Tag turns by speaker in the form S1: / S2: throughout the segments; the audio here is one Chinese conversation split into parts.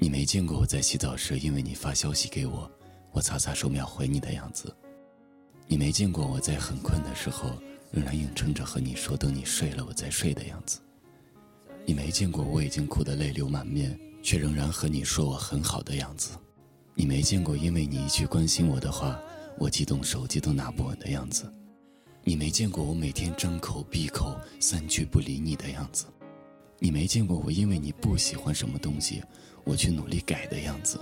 S1: 你没见过我在洗澡时，因为你发消息给我，我擦擦手秒回你的样子。你没见过我在很困的时候，仍然硬撑着和你说等你睡了我再睡的样子。你没见过我已经哭得泪流满面，却仍然和你说我很好的样子。你没见过因为你一句关心我的话，我激动手机都拿不稳的样子。你没见过我每天张口闭口三句不理你的样子。你没见过我因为你不喜欢什么东西。我去努力改的样子，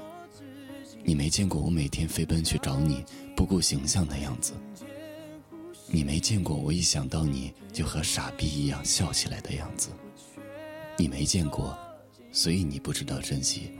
S1: 你没见过我每天飞奔去找你不顾形象的样子。你没见过我一想到你就和傻逼一样笑起来的样子。你没见过，所以你不知道珍惜。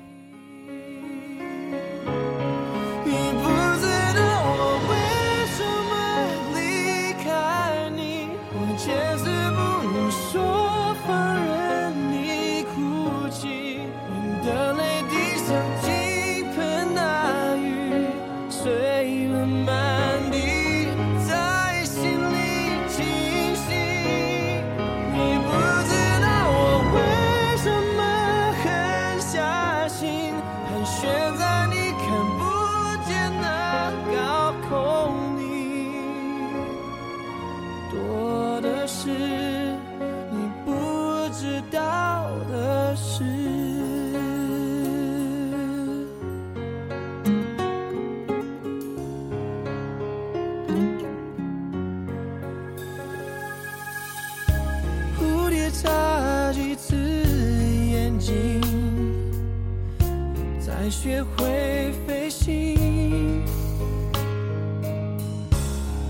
S2: 蝴蝶眨几次眼睛，才学会飞行，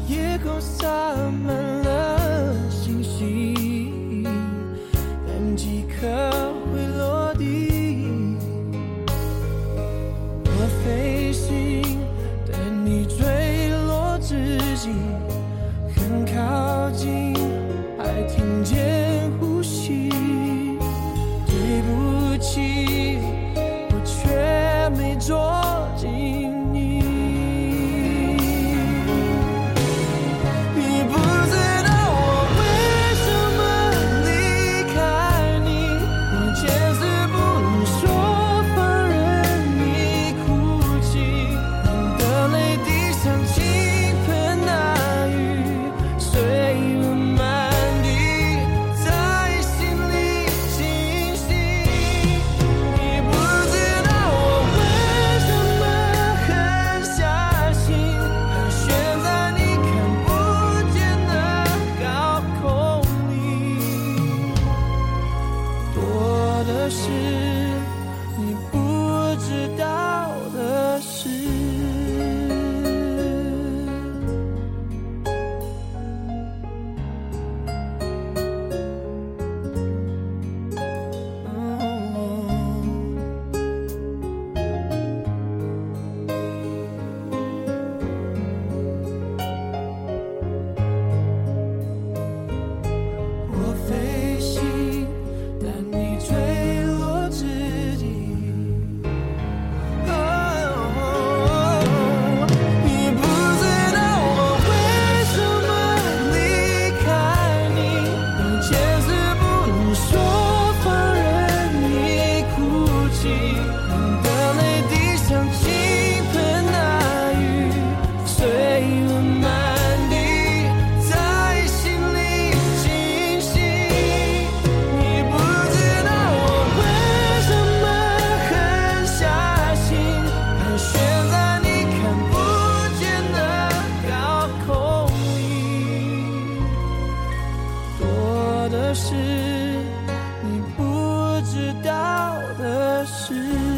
S2: 夜空洒满了星星，但几颗会落地。我飞行，是